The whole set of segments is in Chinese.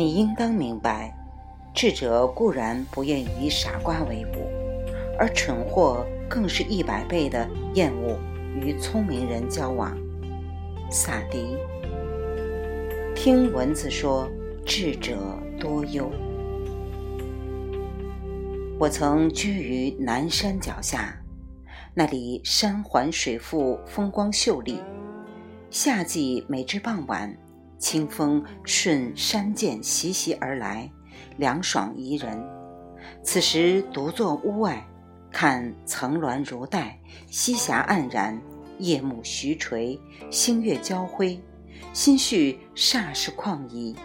你应当明白，智者固然不愿以傻瓜为伍，而蠢货更是一百倍的厌恶与聪明人交往。萨迪，听蚊子说，智者多忧。我曾居于南山脚下，那里山环水复，风光秀丽。夏季每至傍晚，清风顺山涧习习而来，凉爽宜人。此时独坐屋外，看层峦如带，溪峡黯然，夜幕徐垂，星月交辉，心绪煞是旷怡。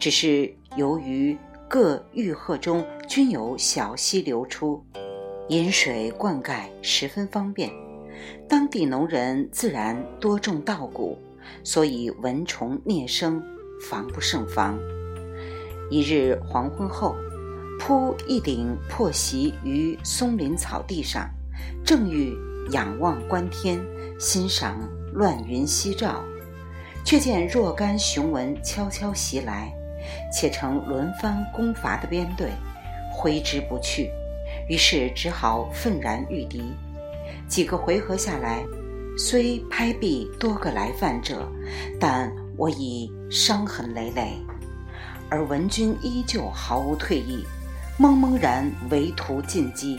只是由于。各玉壑中均有小溪流出，饮水灌溉十分方便。当地农人自然多种稻谷，所以蚊虫孽生，防不胜防。一日黄昏后，铺一顶破席于松林草地上，正欲仰望观天，欣赏乱云夕照，却见若干雄蚊悄悄袭来。且成轮番攻伐的编队，挥之不去，于是只好愤然御敌。几个回合下来，虽拍毙多个来犯者，但我已伤痕累累，而文军依旧毫无退意，茫茫然唯图进击，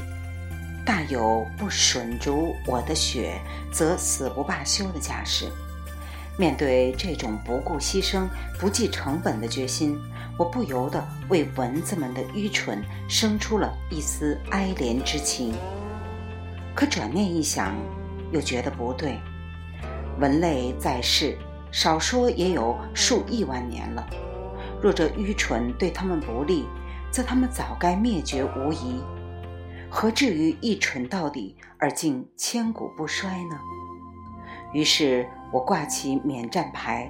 大有不吮足我的血则死不罢休的架势。面对这种不顾牺牲、不计成本的决心，我不由得为蚊子们的愚蠢生出了一丝哀怜之情。可转念一想，又觉得不对。蚊类在世，少说也有数亿万年了。若这愚蠢对他们不利，则他们早该灭绝无疑。何至于一蠢到底而竟千古不衰呢？于是。我挂起免战牌，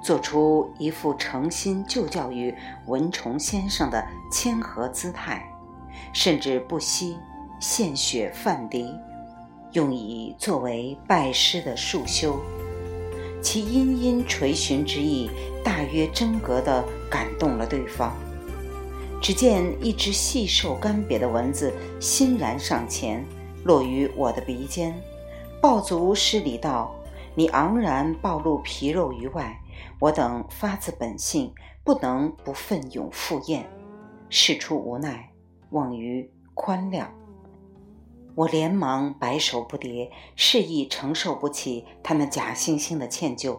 做出一副诚心就教于蚊虫先生的谦和姿态，甚至不惜献血犯敌，用以作为拜师的束修。其殷殷垂询之意，大约真格地感动了对方。只见一只细瘦干瘪的蚊子欣然上前，落于我的鼻尖，抱足施礼道。你昂然暴露皮肉于外，我等发自本性，不能不奋勇赴宴。事出无奈，望于宽谅。我连忙摆手不迭，示意承受不起他们假惺惺的歉疚，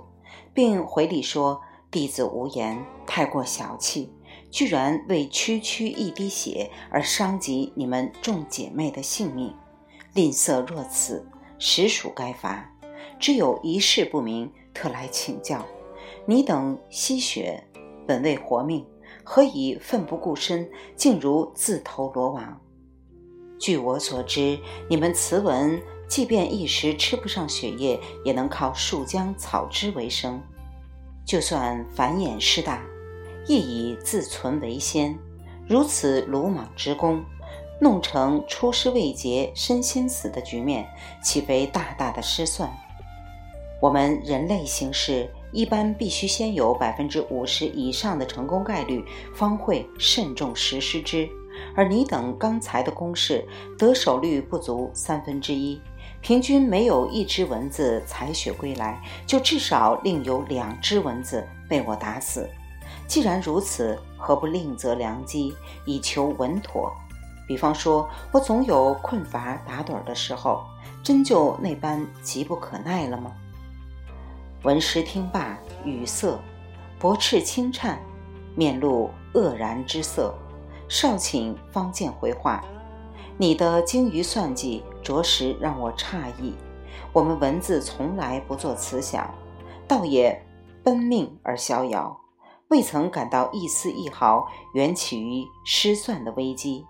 并回礼说：“弟子无言，太过小气，居然为区区一滴血而伤及你们众姐妹的性命，吝啬若此，实属该罚。”只有一事不明，特来请教。你等吸血，本为活命，何以奋不顾身，竟如自投罗网？据我所知，你们雌蚊即便一时吃不上血液，也能靠树浆草汁为生。就算繁衍势大，亦以自存为先。如此鲁莽之功，弄成出师未捷身先死的局面，岂非大大的失算？我们人类行事一般必须先有百分之五十以上的成功概率，方会慎重实施之。而你等刚才的攻势，得手率不足三分之一，平均没有一只蚊子采血归来，就至少另有两只蚊子被我打死。既然如此，何不另择良机，以求稳妥？比方说，我总有困乏打盹的时候，真就那般急不可耐了吗？闻师听罢，语塞，薄翅轻颤，面露愕然之色。少顷方见回话：“你的精于算计，着实让我诧异。我们文字从来不做此想，倒也奔命而逍遥，未曾感到一丝一毫缘起于失算的危机。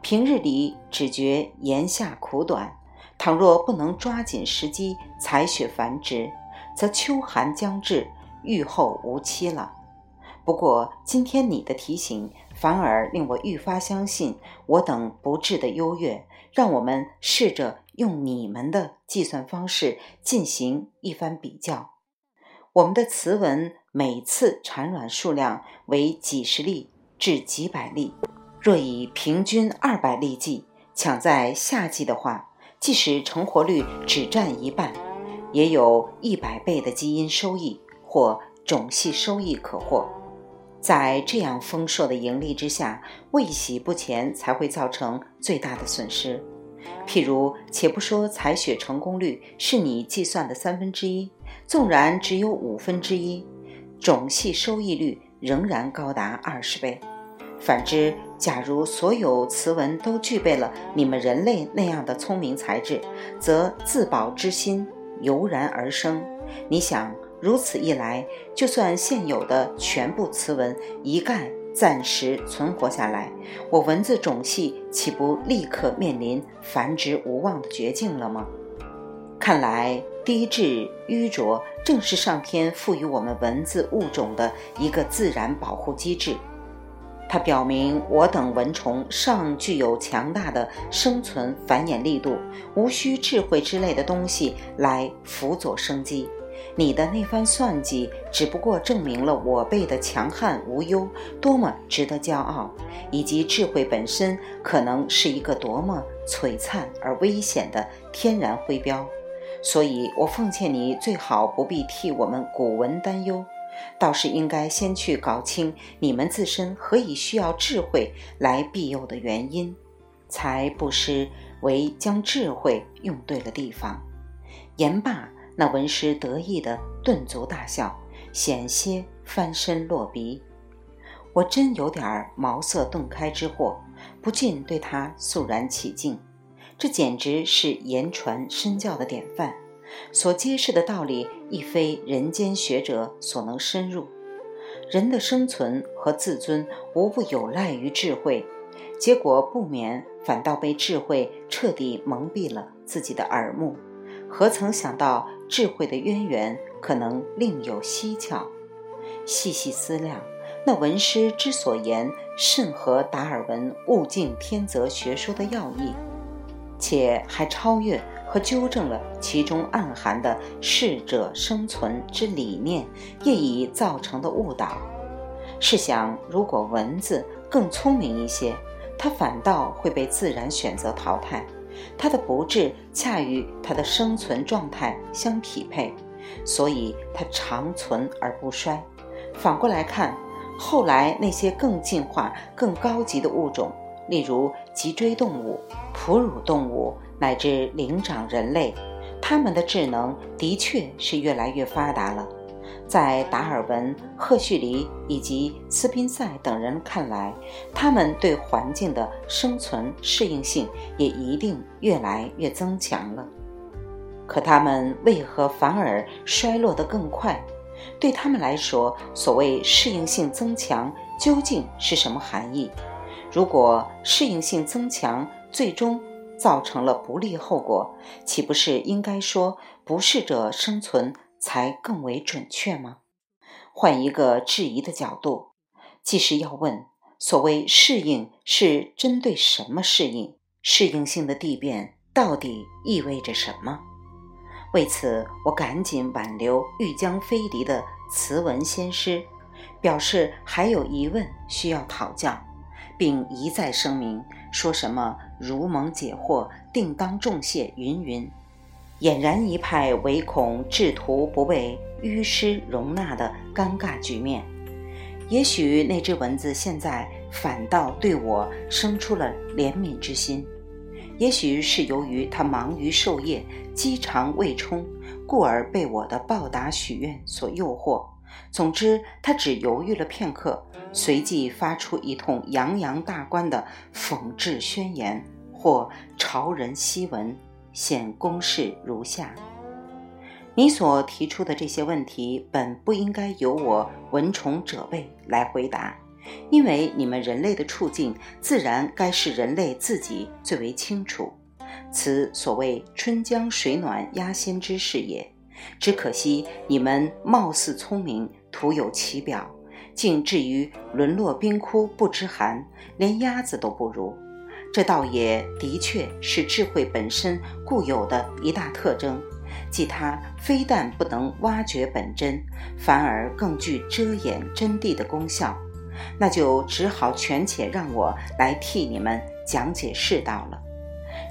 平日里只觉炎夏苦短，倘若不能抓紧时机采血繁殖。”则秋寒将至，愈后无期了。不过今天你的提醒，反而令我愈发相信我等不智的优越。让我们试着用你们的计算方式进行一番比较。我们的雌蚊每次产卵数量为几十粒至几百粒。若以平均二百粒计，抢在夏季的话，即使成活率只占一半，也有一百倍的基因收益或种系收益可获。在这样丰硕的盈利之下，未洗不前才会造成最大的损失。譬如，且不说采血成功率是你计算的三分之一，纵然只有五分之一，种系收益率仍然高达二十倍。反之，假如所有雌蚊都具备了你们人类那样的聪明才智，则自保之心油然而生。你想？如此一来，就算现有的全部雌蚊一概暂时存活下来，我蚊子种系岂不立刻面临繁殖无望的绝境了吗？看来低质愚拙正是上天赋予我们蚊子物种的一个自然保护机制。它表明我等蚊虫尚具有强大的生存繁衍力度，无需智慧之类的东西来辅佐生机。你的那番算计，只不过证明了我辈的强悍无忧多么值得骄傲，以及智慧本身可能是一个多么璀璨而危险的天然徽标。所以，我奉劝你，最好不必替我们古文担忧，倒是应该先去搞清你们自身何以需要智慧来庇佑的原因，才不失为将智慧用对了地方。言罢。那文师得意的顿足大笑，险些翻身落鼻。我真有点茅塞顿开之祸，不禁对他肃然起敬。这简直是言传身教的典范，所揭示的道理亦非人间学者所能深入。人的生存和自尊无不有赖于智慧，结果不免反倒被智慧彻底蒙蔽了自己的耳目。何曾想到智慧的渊源可能另有蹊跷？细细思量，那文师之所言甚合达尔文物竞天择学说的要义，且还超越和纠正了其中暗含的适者生存之理念，业已造成的误导。试想，如果蚊子更聪明一些，它反倒会被自然选择淘汰。它的不治恰与它的生存状态相匹配，所以它长存而不衰。反过来看，后来那些更进化、更高级的物种，例如脊椎动物、哺乳动物乃至灵长人类，它们的智能的确是越来越发达了。在达尔文、赫胥黎以及斯宾塞等人看来，他们对环境的生存适应性也一定越来越增强了。可他们为何反而衰落得更快？对他们来说，所谓适应性增强究竟是什么含义？如果适应性增强最终造成了不利后果，岂不是应该说不适者生存？才更为准确吗？换一个质疑的角度，即是要问：所谓适应是针对什么适应？适应性的地变到底意味着什么？为此，我赶紧挽留欲将飞离的词文先师，表示还有疑问需要讨教，并一再声明说什么如蒙解惑，定当重谢云云。俨然一派唯恐制图不被淤师容纳的尴尬局面。也许那只蚊子现在反倒对我生出了怜悯之心，也许是由于它忙于授业，饥肠未充，故而被我的报答许愿所诱惑。总之，他只犹豫了片刻，随即发出一通洋洋大观的讽制宣言，或朝人檄文。现公式如下：你所提出的这些问题，本不应该由我闻虫者辈来回答，因为你们人类的处境，自然该是人类自己最为清楚。此所谓春江水暖鸭先知是也。只可惜你们貌似聪明，徒有其表，竟至于沦落冰窟不知寒，连鸭子都不如。这倒也的确是智慧本身固有的一大特征，即它非但不能挖掘本真，反而更具遮掩真谛的功效，那就只好权且让我来替你们讲解世道了。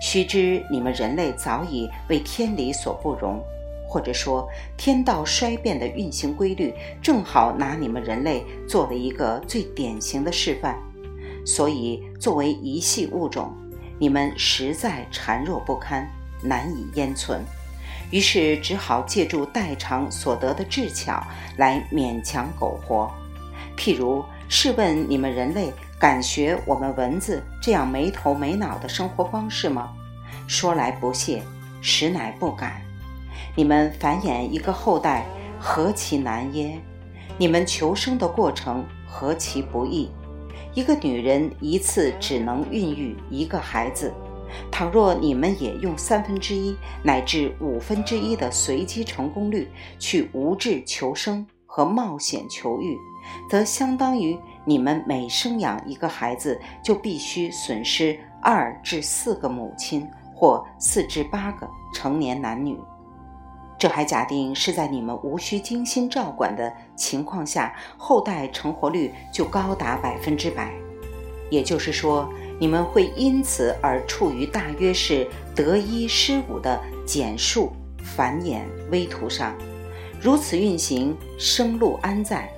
须知你们人类早已为天理所不容，或者说天道衰变的运行规律，正好拿你们人类做了一个最典型的示范。所以，作为一系物种，你们实在孱弱不堪，难以焉存。于是，只好借助代偿所得的智巧来勉强苟活。譬如，试问你们人类敢学我们蚊子这样没头没脑的生活方式吗？说来不屑，实乃不敢。你们繁衍一个后代，何其难耶？你们求生的过程何其不易？一个女人一次只能孕育一个孩子。倘若你们也用三分之一乃至五分之一的随机成功率去无志求生和冒险求育，则相当于你们每生养一个孩子就必须损失二至四个母亲或四至八个成年男女。这还假定是在你们无需精心照管的情况下，后代成活率就高达百分之百。也就是说。你们会因此而处于大约是得一失五的减数繁衍微途上，如此运行，生路安在？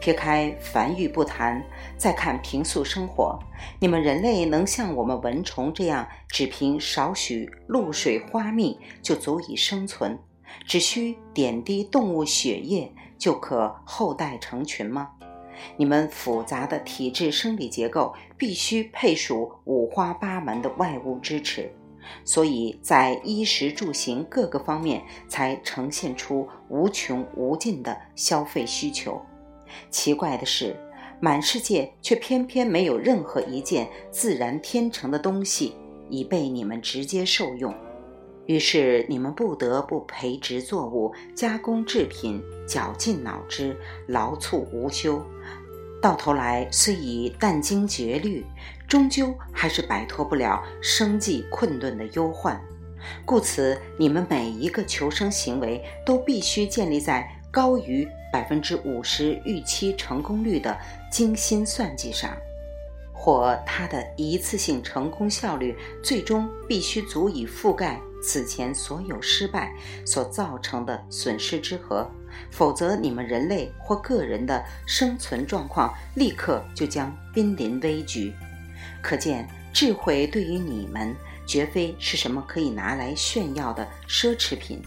撇开繁育不谈，再看平素生活，你们人类能像我们蚊虫这样，只凭少许露水花蜜就足以生存，只需点滴动物血液就可后代成群吗？你们复杂的体质生理结构必须配属五花八门的外物支持，所以在衣食住行各个方面才呈现出无穷无尽的消费需求。奇怪的是，满世界却偏偏没有任何一件自然天成的东西已被你们直接受用。于是你们不得不培植作物、加工制品、绞尽脑汁、劳促无休，到头来虽已殚精竭虑，终究还是摆脱不了生计困顿的忧患。故此，你们每一个求生行为都必须建立在高于百分之五十预期成功率的精心算计上。或它的一次性成功效率最终必须足以覆盖此前所有失败所造成的损失之和，否则你们人类或个人的生存状况立刻就将濒临危局。可见，智慧对于你们绝非是什么可以拿来炫耀的奢侈品，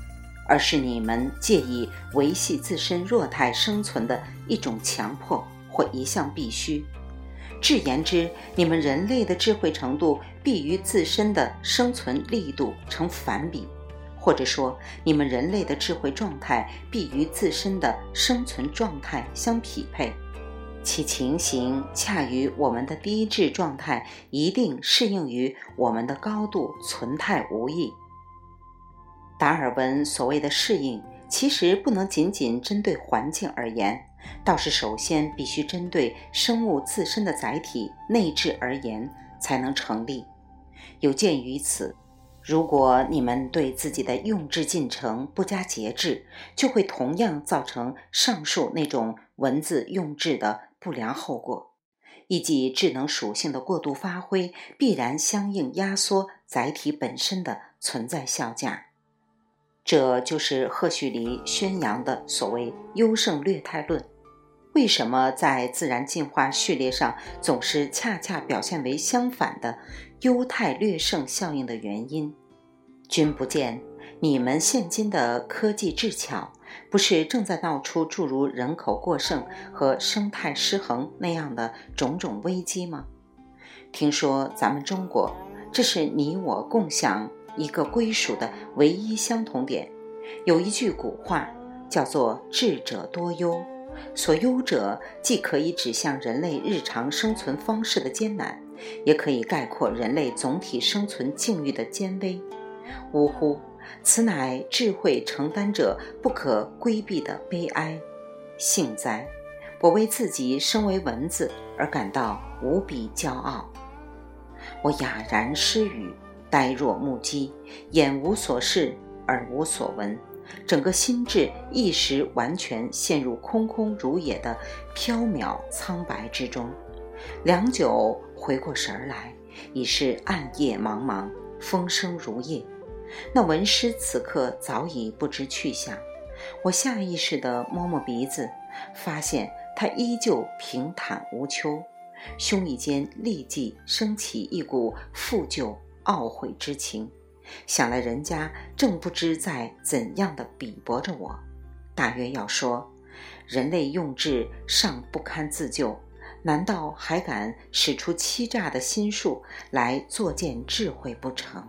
而是你们借以维系自身弱态生存的一种强迫或一项必须。至言之，你们人类的智慧程度必与自身的生存力度成反比，或者说，你们人类的智慧状态必与自身的生存状态相匹配，其情形恰与我们的低智状态一定适应于我们的高度存态无异。达尔文所谓的适应，其实不能仅仅针对环境而言。倒是首先必须针对生物自身的载体内质而言才能成立。有鉴于此，如果你们对自己的用智进程不加节制，就会同样造成上述那种文字用智的不良后果，以及智能属性的过度发挥，必然相应压缩载体本身的存在效价。这就是赫胥黎宣扬的所谓优胜劣汰论。为什么在自然进化序列上总是恰恰表现为相反的优汰劣胜效应的原因？君不见你们现今的科技智巧，不是正在闹出诸如人口过剩和生态失衡那样的种种危机吗？听说咱们中国，这是你我共享一个归属的唯一相同点。有一句古话叫做“智者多忧”。所忧者，既可以指向人类日常生存方式的艰难，也可以概括人类总体生存境遇的艰危。呜呼，此乃智慧承担者不可规避的悲哀。幸哉，我为自己身为蚊子而感到无比骄傲。我哑然失语，呆若木鸡，眼无所视，耳无所闻，整个心智一时完全陷入空空如也的缥缈苍白之中。良久回过神来，已是暗夜茫茫，风声如夜。那文师此刻早已不知去向。我下意识地摸摸鼻子，发现他依旧平坦无丘，胸臆间立即升起一股负疚懊悔之情。想来人家正不知在怎样的比搏着我，大约要说：人类用智尚不堪自救，难道还敢使出欺诈的心术来作践智慧不成？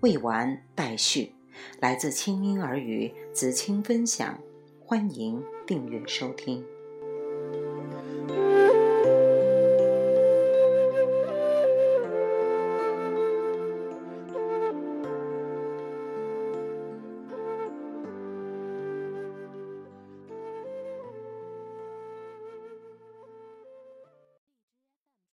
未完待续。来自清音耳语子清分享，欢迎订阅收听。